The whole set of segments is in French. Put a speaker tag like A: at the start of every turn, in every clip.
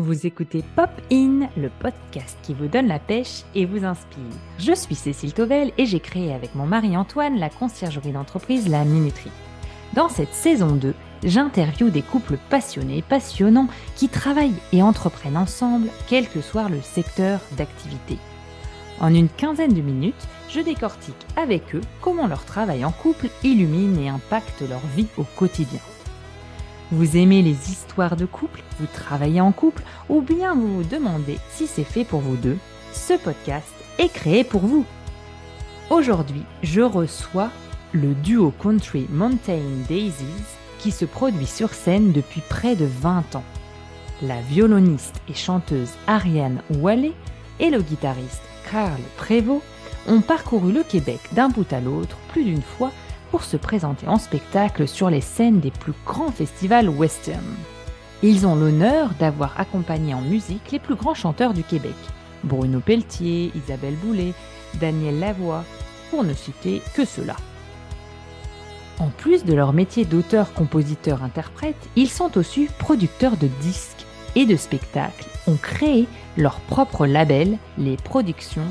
A: Vous écoutez Pop In, le podcast qui vous donne la pêche et vous inspire. Je suis Cécile Tovel et j'ai créé avec mon mari Antoine la conciergerie d'entreprise La Minuterie. Dans cette saison 2, j'interviewe des couples passionnés, passionnants, qui travaillent et entreprennent ensemble, quel que soit le secteur d'activité. En une quinzaine de minutes, je décortique avec eux comment leur travail en couple illumine et impacte leur vie au quotidien. Vous aimez les histoires de couple, vous travaillez en couple, ou bien vous vous demandez si c'est fait pour vous deux, ce podcast est créé pour vous. Aujourd'hui, je reçois le duo country Mountain Daisies qui se produit sur scène depuis près de 20 ans. La violoniste et chanteuse Ariane Wallet et le guitariste Carl Prévost ont parcouru le Québec d'un bout à l'autre plus d'une fois pour se présenter en spectacle sur les scènes des plus grands festivals western. Ils ont l'honneur d'avoir accompagné en musique les plus grands chanteurs du Québec, Bruno Pelletier, Isabelle Boulay, Daniel Lavoie, pour ne citer que ceux-là. En plus de leur métier d'auteur, compositeur, interprète, ils sont aussi producteurs de disques et de spectacles, ont créé leur propre label, les productions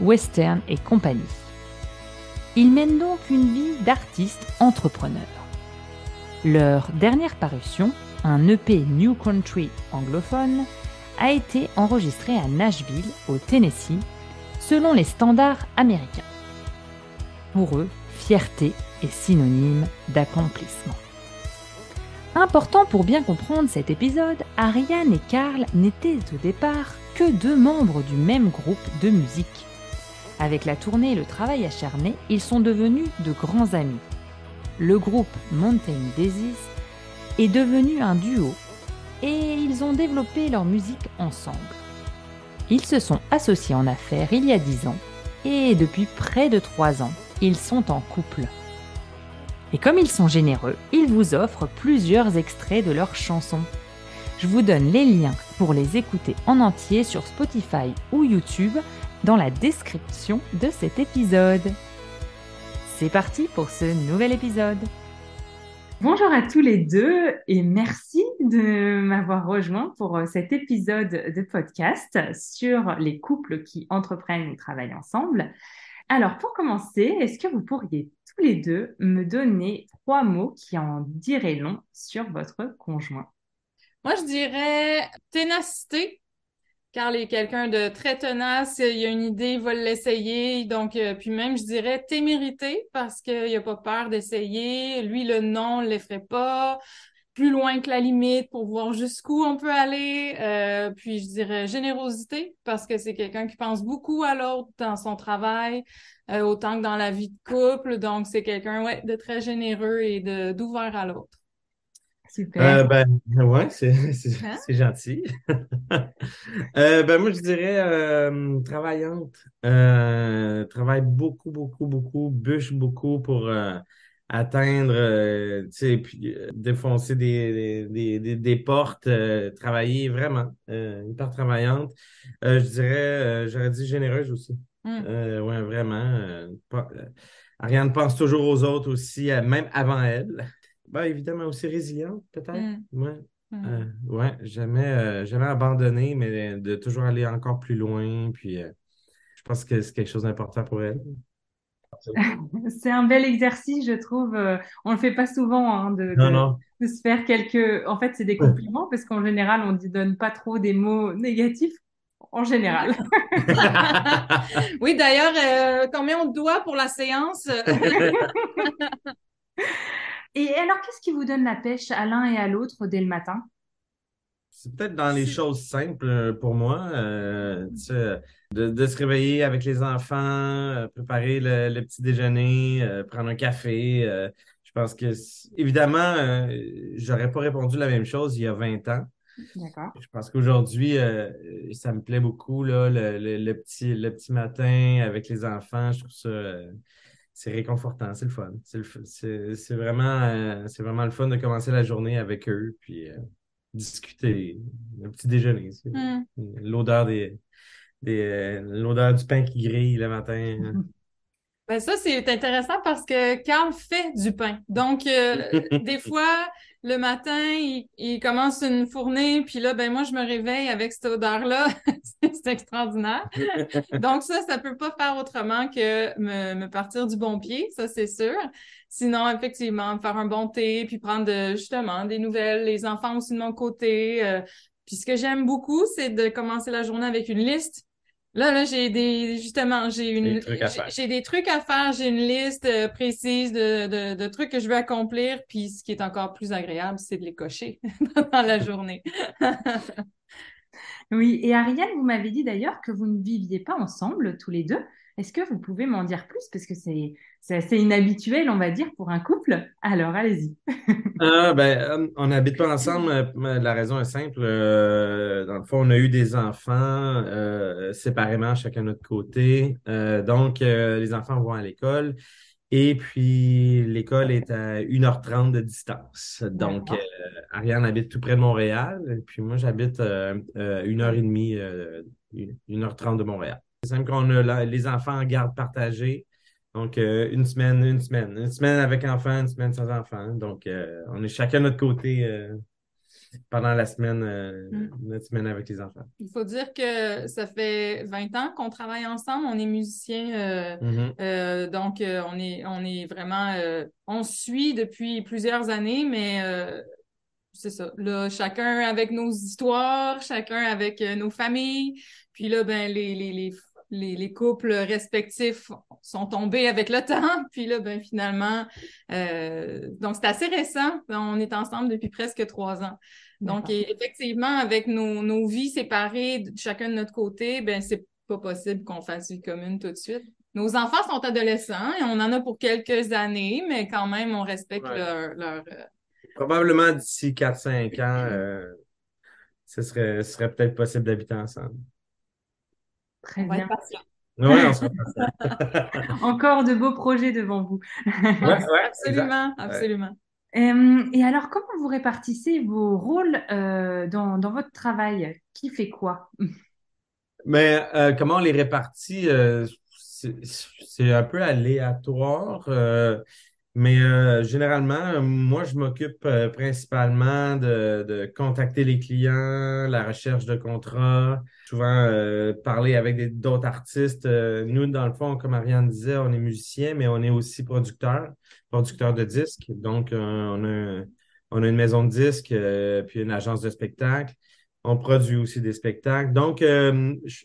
A: Western et compagnie. Ils mènent donc une vie d'artiste entrepreneur. Leur dernière parution, un EP New Country anglophone, a été enregistré à Nashville, au Tennessee, selon les standards américains. Pour eux, fierté est synonyme d'accomplissement. Important pour bien comprendre cet épisode, Ariane et Carl n'étaient au départ que deux membres du même groupe de musique. Avec la tournée et le travail acharné, ils sont devenus de grands amis. Le groupe Mountain Daisies est devenu un duo et ils ont développé leur musique ensemble. Ils se sont associés en affaires il y a dix ans et depuis près de trois ans, ils sont en couple. Et comme ils sont généreux, ils vous offrent plusieurs extraits de leurs chansons. Je vous donne les liens pour les écouter en entier sur Spotify ou YouTube dans la description de cet épisode. C'est parti pour ce nouvel épisode. Bonjour à tous les deux et merci de m'avoir rejoint pour cet épisode de podcast sur les couples qui entreprennent ou travaillent ensemble. Alors pour commencer, est-ce que vous pourriez tous les deux me donner trois mots qui en diraient long sur votre conjoint?
B: Moi je dirais ténacité, Carl est quelqu'un de très tenace, il a une idée, il va l'essayer. Donc, euh, puis même, je dirais témérité parce qu'il n'a pas peur d'essayer. Lui, le non ne l'effraie pas. Plus loin que la limite pour voir jusqu'où on peut aller. Euh, puis je dirais générosité parce que c'est quelqu'un qui pense beaucoup à l'autre dans son travail, euh, autant que dans la vie de couple. Donc, c'est quelqu'un ouais, de très généreux et d'ouvert à l'autre.
C: Super. Euh, ben, ouais, c'est hein? gentil. euh, ben, moi, je dirais euh, travaillante. Travaille beaucoup, beaucoup, beaucoup, bûche beaucoup pour atteindre, tu sais, puis défoncer des, des, des, des portes, travailler vraiment, hyper travaillante. je dirais, j'aurais dit généreuse aussi. Mm. ouais, vraiment. Ariane pense toujours aux autres aussi, même avant elle. Ben, évidemment, aussi résiliente, peut-être. Mm. Ouais. Mm. Euh, ouais, jamais, euh, jamais abandonné, mais de toujours aller encore plus loin. Puis euh, je pense que c'est quelque chose d'important pour elle.
A: c'est un bel exercice, je trouve. on le fait pas souvent hein, de, de, se faire quelques. En fait, c'est des compliments parce qu'en général, on ne donne pas trop des mots négatifs. En général.
B: oui, d'ailleurs, combien on doit pour la séance?
A: Et alors, qu'est-ce qui vous donne la pêche à l'un et à l'autre dès le matin?
C: C'est peut-être dans les choses simples euh, pour moi, euh, de, se réveiller avec les enfants, euh, préparer le, petit déjeuner, prendre un café. je pense que, évidemment, j'aurais pas répondu la même chose il y a 20 ans. D'accord. Je pense qu'aujourd'hui, ça me plaît beaucoup, là, le, petit, le petit matin avec les enfants. Je trouve ça c'est réconfortant, c'est le fun. C'est vraiment, euh, c'est vraiment le fun de commencer la journée avec eux, puis euh, discuter, un petit déjeuner. Hmm. L'odeur des, des euh, l'odeur du pain qui grille le matin.
B: Ben ça, c'est intéressant parce que Carl fait du pain. Donc, des fois, le matin, il, commence une fournée, puis là, ben moi, je me réveille avec cette odeur-là. c'est extraordinaire. Donc ça, ça peut pas faire autrement que me, partir du bon pied, ça c'est sûr. Sinon, effectivement, faire un bon thé, puis prendre justement des nouvelles, les enfants aussi de mon côté. Euh. puis ce que j'aime beaucoup, c'est de commencer la journée avec une liste Là, là, j'ai des, justement, j'ai une, j'ai des trucs à faire, j'ai une liste euh, précise de, de, de, trucs que je veux accomplir, puis ce qui est encore plus agréable, c'est de les cocher dans la journée.
D: oui, et Ariane, vous m'avez dit d'ailleurs que vous ne viviez pas ensemble tous les deux. Est-ce que vous pouvez m'en dire plus? Parce que c'est assez inhabituel, on va dire, pour un couple. Alors, allez-y.
C: ah, ben, euh, on n'habite pas ensemble. Euh, la raison est simple. Euh, dans le fond, on a eu des enfants séparément, chacun de notre côté. donc, les enfants vont à l'école. Et puis, l'école est à 1h30 de distance. Donc, Ariane habite tout près de Montréal. Et puis, moi, j'habite une heure et demie, une heure trente de Montréal. C'est simple qu'on a les enfants en garde partagée. Donc, euh, une semaine, une semaine. Une semaine avec enfants, une semaine sans enfants. Donc, euh, on est chacun de notre côté euh, pendant la semaine, mm. notre semaine avec les enfants.
B: Il faut dire que ça fait 20 ans qu'on travaille ensemble. On est musiciens. Mm-hmm. donc, on, est, on est vraiment... on suit depuis plusieurs années, mais c'est ça. Là, chacun avec nos histoires, chacun avec nos familles. Puis là, ben, les, les, les les, les, couples respectifs sont tombés avec le temps. Puis là, ben finalement, euh, donc c'est assez récent. On est ensemble depuis presque trois ans. Donc, effectivement, avec nos, nos, vies séparées, chacun de notre côté, ben c'est pas possible qu'on fasse vie commune tout de suite. Nos enfants sont adolescents et on en a pour quelques années, mais quand même, on respecte leur. leur euh,
C: Probablement d'ici 4-5 ans, euh, ce serait, ce serait peut-être possible d'habiter ensemble.
D: Très bien.
C: on
D: Encore de beaux projets devant vous.
B: absolument, absolument.
D: et alors, comment vous répartissez vos rôles euh, dans, votre travail? Qui fait quoi?
C: Mais euh, comment on les répartit euh, C'est un peu aléatoire. Mais euh, généralement, moi, je m'occupe euh, principalement de, contacter les clients, la recherche de contrats, souvent euh, parler avec d'autres artistes. nous, dans le fond, comme Ariane disait, on est musicien, mais on est aussi producteur, producteur de disques. Donc, on a, on a une maison de disques, puis une agence de spectacle. On produit aussi des spectacles. Donc,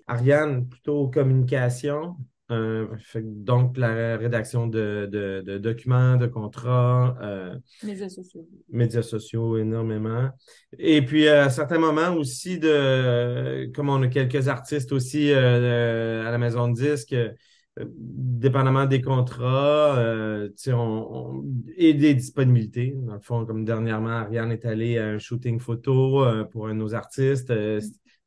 C: Ariane, plutôt communication, euh, donc, la rédaction de, documents, de contrats.
B: Euh, médias sociaux.
C: Médias sociaux, énormément. Et puis, à certains moments aussi, de, comme on a quelques artistes aussi euh, à la maison de disques, dépendamment des contrats on, et des disponibilités. Dans le fond, comme dernièrement, Ariane est allée à un shooting photo pour un de nos artistes. Mm.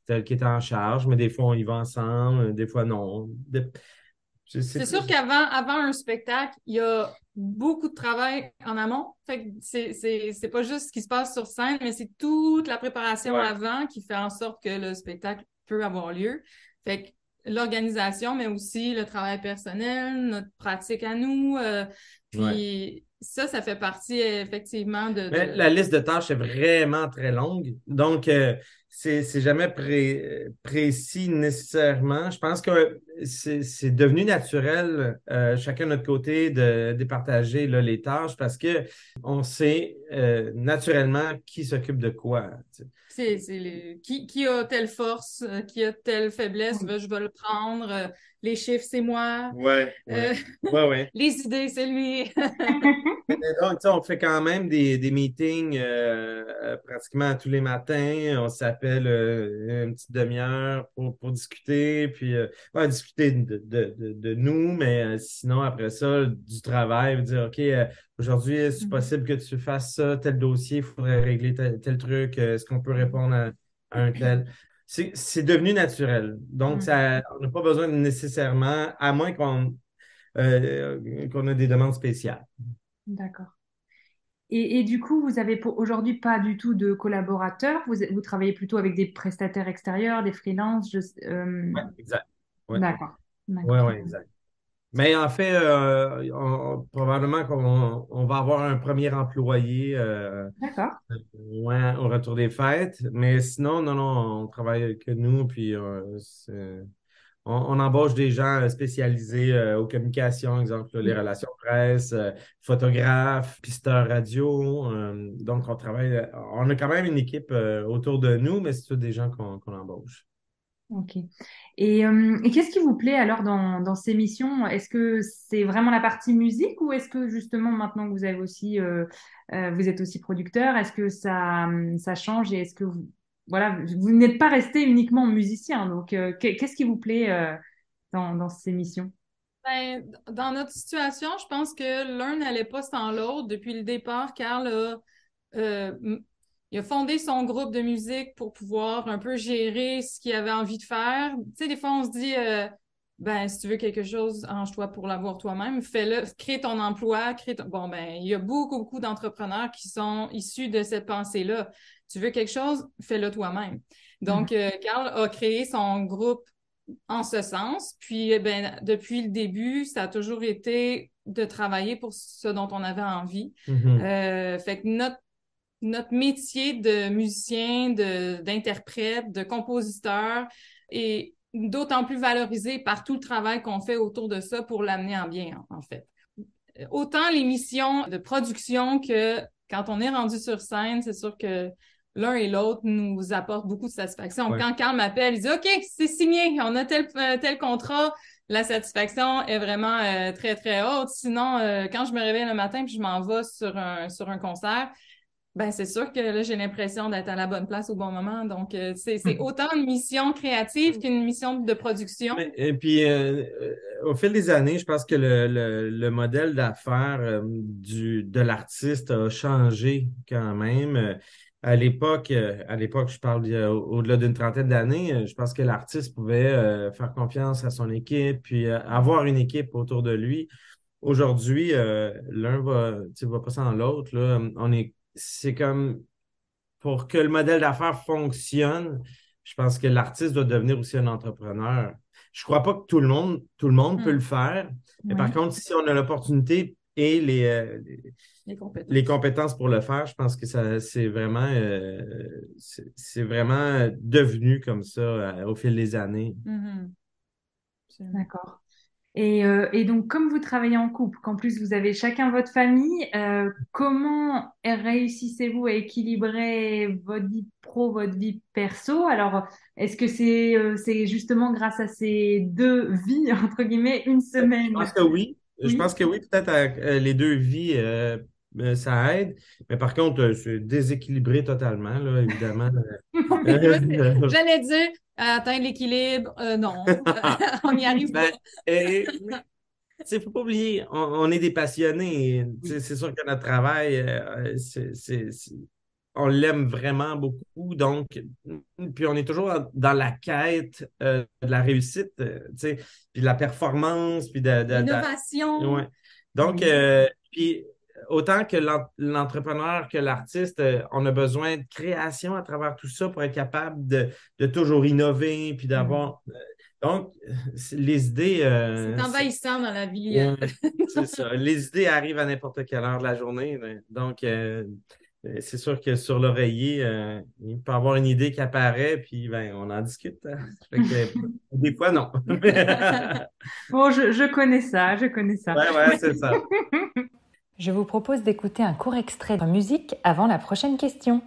C: C'est elle qui était en charge, mais des fois, on y va ensemble, des fois, non.
B: C'est sûr qu'avant avant un spectacle, il y a beaucoup de travail en amont. Fait c'est pas juste ce qui se passe sur scène, mais c'est toute la préparation avant qui fait en sorte que le spectacle peut avoir lieu. Fait que l'organisation, mais aussi le travail personnel, notre pratique à nous. Euh, puis ça, ça fait partie effectivement de,
C: La liste de tâches est vraiment très longue. Donc, euh, c'est jamais précis nécessairement. Je pense que c'est devenu naturel, euh, chacun de notre côté, de départager là, les tâches parce que on sait euh, naturellement qui s'occupe de quoi.
B: C'est qui, qui a telle force, euh, qui a telle faiblesse, je vais le prendre. Les chiffres, c'est moi.
C: Ouais. ouais, ouais.
B: les idées, c'est lui.
C: Donc, on fait quand même des, des meetings pratiquement tous les matins. On s'appelle euh, une petite demi-heure pour, pour, discuter, puis euh, discuter de, de, de, nous, mais euh, sinon, après ça, du travail, dire, OK, aujourd'hui, est-ce mm-hmm. possible que tu fasses ça, tel dossier, il faudrait régler tel, truc, est-ce qu'on peut répondre à, un tel? C'est devenu naturel. Donc, ça, mm-hmm. on n'a pas besoin nécessairement, à moins qu'on qu'on ait des demandes spéciales.
D: D'accord. Et, du coup, vous avez aujourd'hui pas du tout de collaborateurs. Vous, vous, travaillez plutôt avec des prestataires extérieurs, des freelances.
C: Euh... exact.
D: D'accord.
C: Oui, oui, exact. Mais en fait, euh, probablement qu'on on va avoir un premier employé euh, au retour des fêtes. Mais sinon, non, non, on travaille que nous, puis on, embauche des gens spécialisés aux communications, exemple les mm. relations presse, photographes, pisteurs radio. donc, on travaille, on a quand même une équipe autour de nous, mais c'est tous des gens qu'on embauche.
D: Ok. Et, euh, et qu'est-ce qui vous plaît alors dans, ces missions? Est-ce que c'est vraiment la partie musique ou est-ce que justement maintenant que vous avez aussi, euh, euh, vous êtes aussi producteur, est-ce que ça, ça change et est-ce que vous, voilà, vous n'êtes pas resté uniquement musicien Donc, qu'est-ce qui vous plaît dans, ces missions?
B: Ben, dans notre situation, je pense que l'un n'allait pas sans l'autre depuis le départ. Carl a il a fondé son groupe de musique pour pouvoir un peu gérer ce qu'il avait envie de faire. Tu sais, des fois, on se dit, euh, ben, si tu veux quelque chose, arrange-toi pour l'avoir toi-même, fais-le, crée ton emploi, crée ton... Bon, ben, il y a beaucoup, beaucoup d'entrepreneurs qui sont issus de cette pensée-là. Tu veux quelque chose, fais-le toi-même. Donc, mm-hmm. euh, Carl a créé son groupe en ce sens. Puis, eh ben, depuis le début, ça a toujours été de travailler pour ce dont on avait envie. Mm-hmm. Euh, fait que notre notre métier de musicien, d'interprète, de, compositeur est d'autant plus valorisé par tout le travail qu'on fait autour de ça pour l'amener en bien, en fait. Autant les missions de production que quand on est rendu sur scène, c'est sûr que l'un et l'autre nous apportent beaucoup de satisfaction. Quand Carl m'appelle, il dit OK, c'est signé, on a tel, euh, tel contrat. La satisfaction est vraiment euh, très, très haute. Sinon, euh, quand je me réveille le matin et je m'en vais sur un, sur un concert, ben, c'est sûr que là, j'ai l'impression d'être à la bonne place au bon moment. Donc, euh, c'est hmm. autant une mission créative qu'une mission de production.
C: Et puis, euh, euh, au fil des années, je pense que le, le, modèle d'affaires du de l'artiste a changé quand même. À l'époque, à l'époque, je parle au-delà d'une trentaine d'années, je pense que l'artiste pouvait faire confiance à son équipe, puis avoir une équipe autour de lui. Aujourd'hui, l'un va, va pas sans l'autre. On est c'est comme pour que le modèle d'affaires fonctionne, je pense que l'artiste doit devenir aussi un entrepreneur. Je ne crois pas que tout le monde, tout le monde peut hmm. le faire. Mais par contre, si on a l'opportunité et les, euh, les, compétences. pour le faire, je pense que ça c'est vraiment euh, c'est vraiment devenu comme ça euh, au fil des années.
D: Mm-hmm. D'accord. Et, euh, et, donc, comme vous travaillez en couple, qu'en plus vous avez chacun votre famille, euh, comment réussissez-vous à équilibrer votre vie pro, votre vie perso? Alors, est-ce que c'est euh, c'est justement grâce à ces deux vies, entre guillemets, une semaine
C: Je pense que oui. Je pense que oui, peut-être les deux vies, ça aide. Mais par contre, c'est déséquilibré totalement, là, évidemment.
B: J'allais dire, atteindre l'équilibre, euh, non, on n'y arrive ben, pas.
C: Il ne faut pas oublier, on, est des passionnés. C'est sûr que notre travail, euh, on l'aime vraiment beaucoup. Donc, puis on est toujours dans la quête euh, de la réussite, puis de la performance, puis de.
B: L'innovation.
C: Ouais. Donc, puis autant que l'entrepreneur que l'artiste, euh, on a besoin de création à travers tout ça pour être capable de, toujours innover, puis d'avoir. Mm. Euh, donc, les idées.
B: Euh, c'est envahissant dans la vie.
C: c'est ça. Les idées arrivent à n'importe quelle heure de la journée. Donc, c'est sûr que sur l'oreiller, il peut y avoir une idée qui apparaît, puis ben, on en discute. Hein. des fois, non.
D: bon, je, je, connais ça, je connais ça.
C: Ouais, ouais, c'est ça.
D: Je vous propose d'écouter un court extrait de musique avant la prochaine question.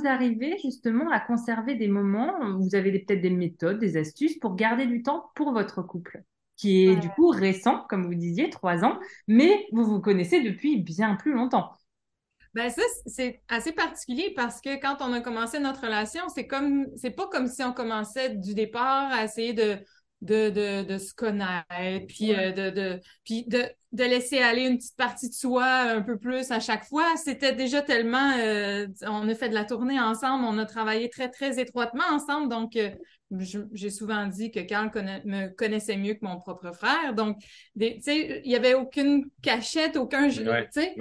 D: Vous arrivez justement à conserver des moments, vous avez peut-être des méthodes, des astuces pour garder du temps pour votre couple, qui est du coup récent, comme vous disiez, trois ans, mais vous vous connaissez depuis bien plus longtemps.
B: Ben ça, c'est assez particulier parce que quand on a commencé notre relation, c'est comme c'est pas comme si on commençait du départ à essayer de de, de, de se connaître, puis, euh, de, de, puis de, de laisser aller une petite partie de soi un peu plus à chaque fois. C'était déjà tellement... Euh, on a fait de la tournée ensemble, on a travaillé très, très étroitement ensemble, donc... Euh, j'ai souvent dit que Carl me connaissait mieux que mon propre frère. Donc, tu sais, il n'y avait aucune cachette, aucun... tu sais.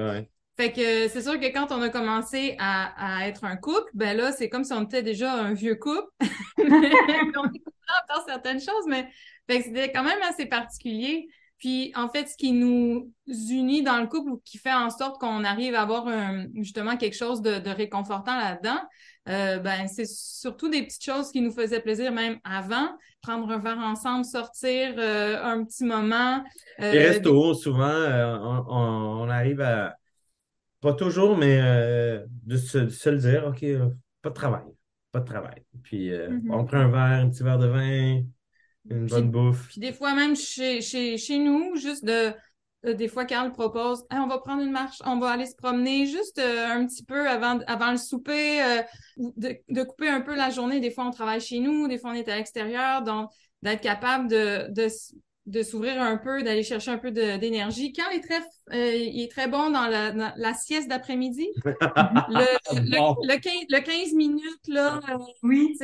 B: Fait que c'est sûr que quand on a commencé à, à, être un couple, ben là, c'est comme si on était déjà un vieux couple. dans certaines choses, mais c'était quand même assez particulier. Puis, en fait, ce qui nous unit dans le couple ou qui fait en sorte qu'on arrive à avoir justement quelque chose de, réconfortant là-dedans, euh, ben, c'est surtout des petites choses qui nous faisaient plaisir même avant. Prendre un verre ensemble, sortir euh, un petit moment.
C: Euh, Les restos, souvent, on, arrive à, pas toujours, mais de se, de se le dire, OK, pas de travail pas de travail. Puis euh, mm-hmm. on prend un verre, un petit verre de vin, une bonne bouffe.
B: Puis des fois même chez, chez, chez nous, juste de euh, des fois, Carl propose on va prendre une marche, on va aller se promener juste euh, un petit peu avant, avant le souper, de, de, couper un peu la journée. Des fois, on travaille chez nous, des fois, on est à l'extérieur. Donc, d'être capable de, de, de s'ouvrir un peu, d'aller chercher un peu d'énergie. Quand est très, euh, il est très bon dans la, la, sieste d'après-midi. le, le, 15, minutes, là, euh, oui.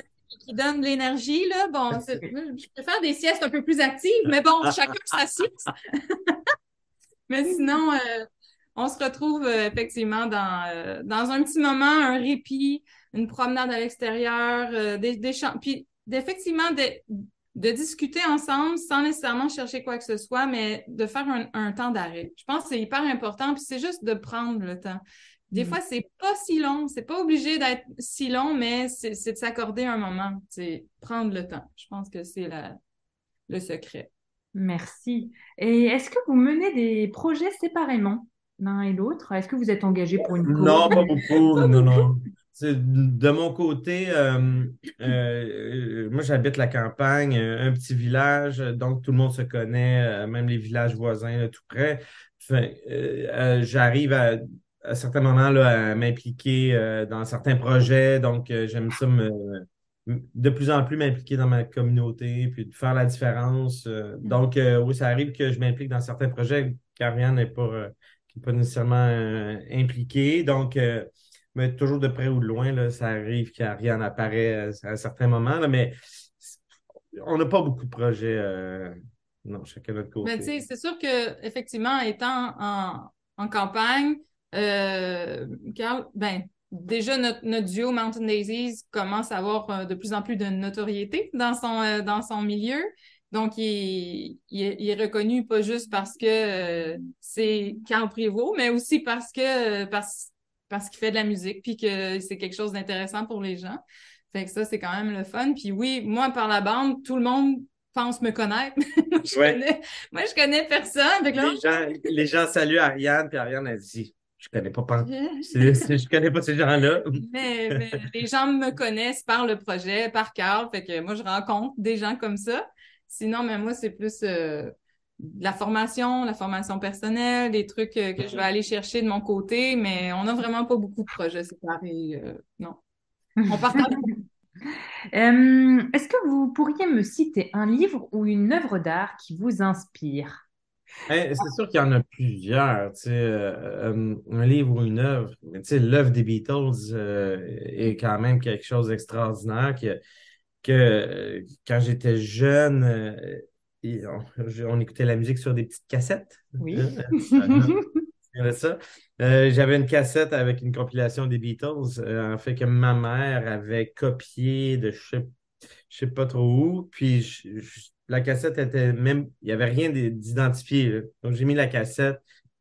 B: qui donne l'énergie, là. Bon, je préfère des siestes un peu plus actives, mais bon, chacun sa sieste. mais sinon, euh, on se retrouve effectivement dans, dans un petit moment, un répit, une promenade à l'extérieur, des, des Puis, effectivement, des, de discuter ensemble sans nécessairement chercher quoi que ce soit, mais de faire un, temps d'arrêt. Je pense que c'est hyper important, puis c'est juste de prendre le temps. Des mm. fois, c'est pas si long, c'est pas obligé d'être si long, mais c'est de s'accorder un moment, c'est prendre le temps. Je pense que c'est le secret.
D: Merci. Et est-ce que vous menez des projets séparément, l'un et l'autre? Est-ce que vous êtes engagé pour une cause?
C: Non, pas beaucoup. non, non de mon côté, euh, euh, moi j'habite la campagne, un petit village, donc tout le monde se connaît, euh, même les villages voisins tout près. J'arrive à, à, certains moments là, à m'impliquer dans certains projets, donc j'aime ça de plus en plus m'impliquer dans ma communauté, puis de faire la différence. Mm. donc oui, ça arrive que je m'implique dans certains projets car rien n'est pas, pas nécessairement impliqué. Donc mais toujours de près ou de loin, là, ça arrive qu'Ariane apparaît à, un certain moment, mais on n'a pas beaucoup de projets. Euh, non, chacun de notre côté.
B: Mais tu sais, c'est sûr que effectivement, étant en, campagne, euh, ben, déjà notre, duo Mountain Daisies commence à avoir euh, de plus en plus de notoriété dans son, dans son milieu. Donc, il, est reconnu pas juste parce que c'est Carl Prévost, mais aussi parce que parce parce qu'il fait de la musique, puis que c'est quelque chose d'intéressant pour les gens. Fait que ça, c'est quand même le fun. Puis oui, moi, par la bande, tout le monde pense me connaître. moi, je connais, moi, je connais personne. les,
C: gens, les gens saluent Ariane, puis Ariane a dit je connais pas, pas je connais pas ces gens-là.
B: mais, les gens me connaissent par le projet, par Carl. Fait que moi, je rencontre des gens comme ça. Sinon, mais moi, c'est plus euh, la formation, la formation personnelle, des trucs euh, que je vais aller chercher de mon côté, mais on n'a vraiment pas beaucoup de projets séparés. Euh, non. On partage.
D: Euh, est-ce que vous pourriez me citer un livre ou une œuvre d'art qui vous inspire?
C: Eh, c'est sûr qu'il y en a plusieurs, tu sais, un livre ou une œuvre. Tu sais, l'œuvre des Beatles est quand même quelque chose d'extraordinaire que, que quand j'étais jeune, on, écoutait la musique sur des petites cassettes.
D: Oui.
C: Ça. Euh, j'avais une cassette avec une compilation des Beatles, euh, en fait, que ma mère avait copié de je sais, sais pas trop où. Puis la cassette était même, il n'y avait rien d'identifié. Donc j'ai mis la cassette,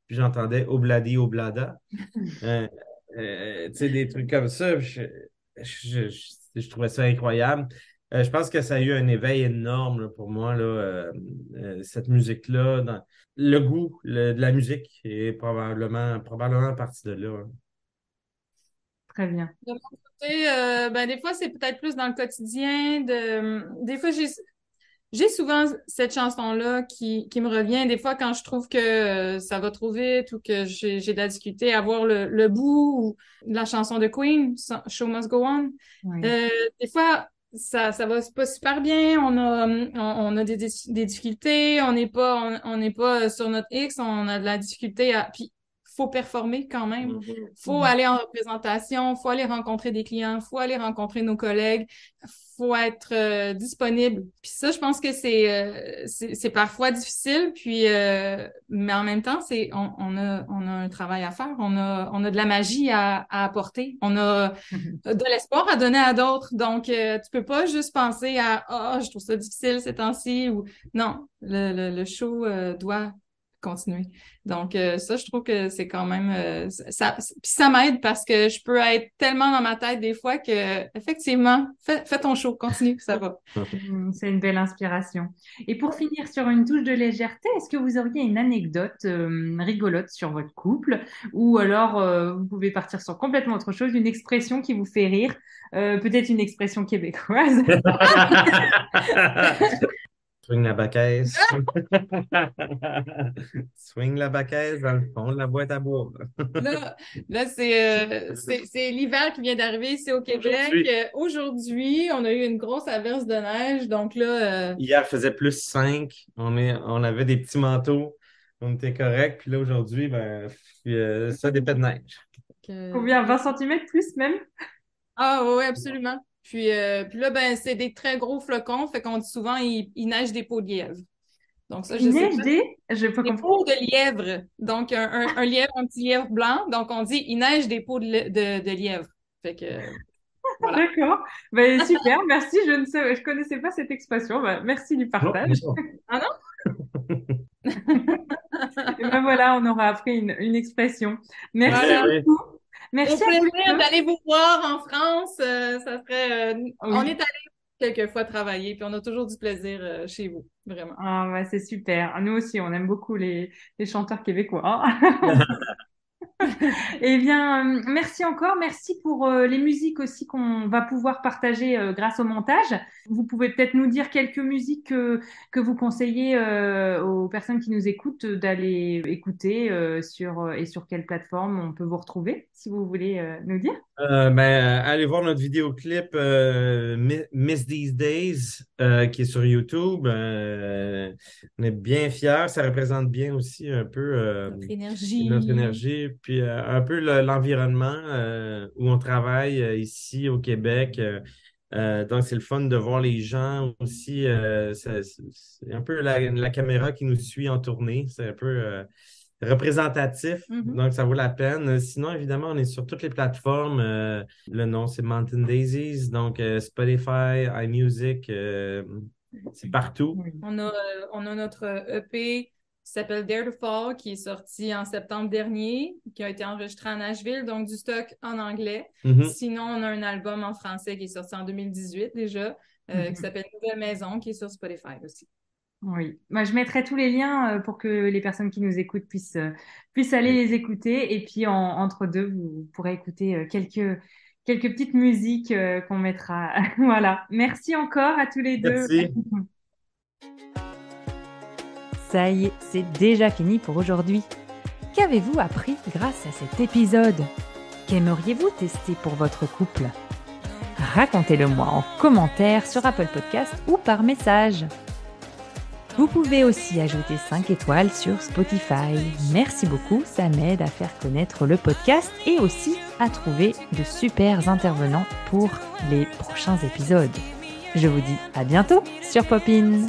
C: puis j'entendais Obladi Oblada. Euh, tu sais, des trucs comme ça. je, je, trouvais ça incroyable. Euh, je pense que ça a eu un éveil énorme pour moi, là, euh, euh, cette musique-là. Le goût de la musique est probablement, probablement parti de là. Hein.
D: Très bien.
B: De mon côté, euh, ben, des fois, c'est peut-être plus dans le quotidien. De... Des fois, j'ai j'ai souvent cette chanson-là qui, qui me revient. Des fois, quand je trouve que euh, ça va trop vite ou que j'ai de la difficulté à voir le, le bout ou la chanson de Queen, Show Must Go On. Euh, des fois, ça, ça va pas super bien. On a, on, a des, des, difficultés. On n'est pas, on n'est pas sur notre X. On a de la difficulté à. Puis faut performer quand même. Mm-hmm. Faut mm-hmm. aller en représentation, faut aller rencontrer des clients, faut aller rencontrer nos collègues, faut être euh, disponible. Puis ça, je pense que c'est euh, c'est parfois difficile. Puis euh, mais en même temps, c'est on, on, a on a un travail à faire. On a on a de la magie à, à apporter. On a mm-hmm. de l'espoir à donner à d'autres. Donc tu peux pas juste penser à ah oh, je trouve ça difficile ces temps-ci ou non le le, le show doit continuer. Donc, euh, ça, je trouve que c'est quand même. Euh, ça, puis ça m'aide parce que je peux être tellement dans ma tête des fois que, effectivement, fais, ton show, continue, ça va.
D: Mm, c'est une belle inspiration. Et pour finir sur une touche de légèreté, est-ce que vous auriez une anecdote euh, rigolote sur votre couple? Ou alors vous pouvez partir sur complètement autre chose, une expression qui vous fait rire, peut-être une expression québécoise?
C: Swing la baquette. Swing la baquette dans le fond de la boîte à bois.
B: là, là euh, c'est l'hiver qui vient d'arriver ici au Québec. Aujourd'hui. on a eu une grosse averse de neige. Donc là.
C: Euh, Hier, il faisait plus 5. On, est, on avait des petits manteaux. On était correct. Puis là, aujourd'hui, ben, euh, ça dépend de neige.
D: Combien? 20 cm plus même?
B: Ah oui, absolument. Puis, euh, puis là, ben, c'est des très gros flocons, fait qu'on dit souvent, il, neige des peaux de lièvre.
D: Donc ça, je il neige des...
B: Je pas des peaux de lièvre. Donc, un, un, lièvre, un petit lièvre blanc. Donc, on dit, il neige des peaux de, de, lièvre. Fait que...
D: D'accord. Ben, super, merci. Je ne sais, je connaissais pas cette expression. Ben, merci du partage.
B: ah non?
D: Et ben voilà, on aura appris une, une expression. Merci beaucoup.
B: Merci. Au plaisir d'aller vous voir en France. Euh, ça serait. Euh, on est allé quelques fois travailler, puis on a toujours du plaisir euh, chez vous, vraiment.
D: Ah ouais, c'est super. Nous aussi, on aime beaucoup les, les chanteurs québécois. eh bien, euh, merci encore. Merci pour euh, les musiques aussi qu'on va pouvoir partager euh, grâce au montage. Vous pouvez peut-être nous dire quelques musiques que, que vous conseillez aux personnes qui nous écoutent d'aller écouter sur, et sur quelle plateforme on peut vous retrouver, si vous voulez nous dire.
C: ben, allez voir notre vidéoclip Miss These Days qui est sur YouTube. on est bien fiers. Ça représente bien aussi un peu
B: notre énergie.
C: Notre énergie puis euh, un peu l'environnement euh, où on travaille euh, ici au Québec. donc, c'est le fun de voir les gens aussi. c'est un peu la, caméra qui nous suit en tournée. C'est un peu représentatif. Mm-hmm. Donc, ça vaut la peine. Sinon, évidemment, on est sur toutes les plateformes. le nom, c'est Mountain Daisies. Donc, Spotify, iMusic, c'est partout.
B: On a, on a notre EP qui s'appelle Dare to Fall, qui est sorti en septembre dernier, qui a été enregistré à Nashville, donc du stock en anglais. Mm-hmm. Sinon, on a un album en français qui est sorti en 2018 déjà, euh, mm-hmm. qui s'appelle Nouvelle Maison, qui est sur Spotify aussi.
D: Oui, moi je mettrai tous les liens euh, pour que les personnes qui nous écoutent puissent, euh, puissent aller les écouter. Et puis entre deux, vous pourrez écouter quelques, quelques petites musiques qu'on mettra. voilà. Merci encore à tous les deux.
C: Merci.
D: C'est déjà fini pour aujourd'hui. Qu'avez-vous appris grâce à cet épisode? Qu'aimeriez-vous tester pour votre couple? Racontez-le moi en commentaire sur Apple Podcast ou par message. Vous pouvez aussi ajouter 5 étoiles sur Spotify. Merci beaucoup, ça m'aide à faire connaître le podcast et aussi à trouver de super intervenants pour les prochains épisodes. Je vous dis à bientôt sur Popin.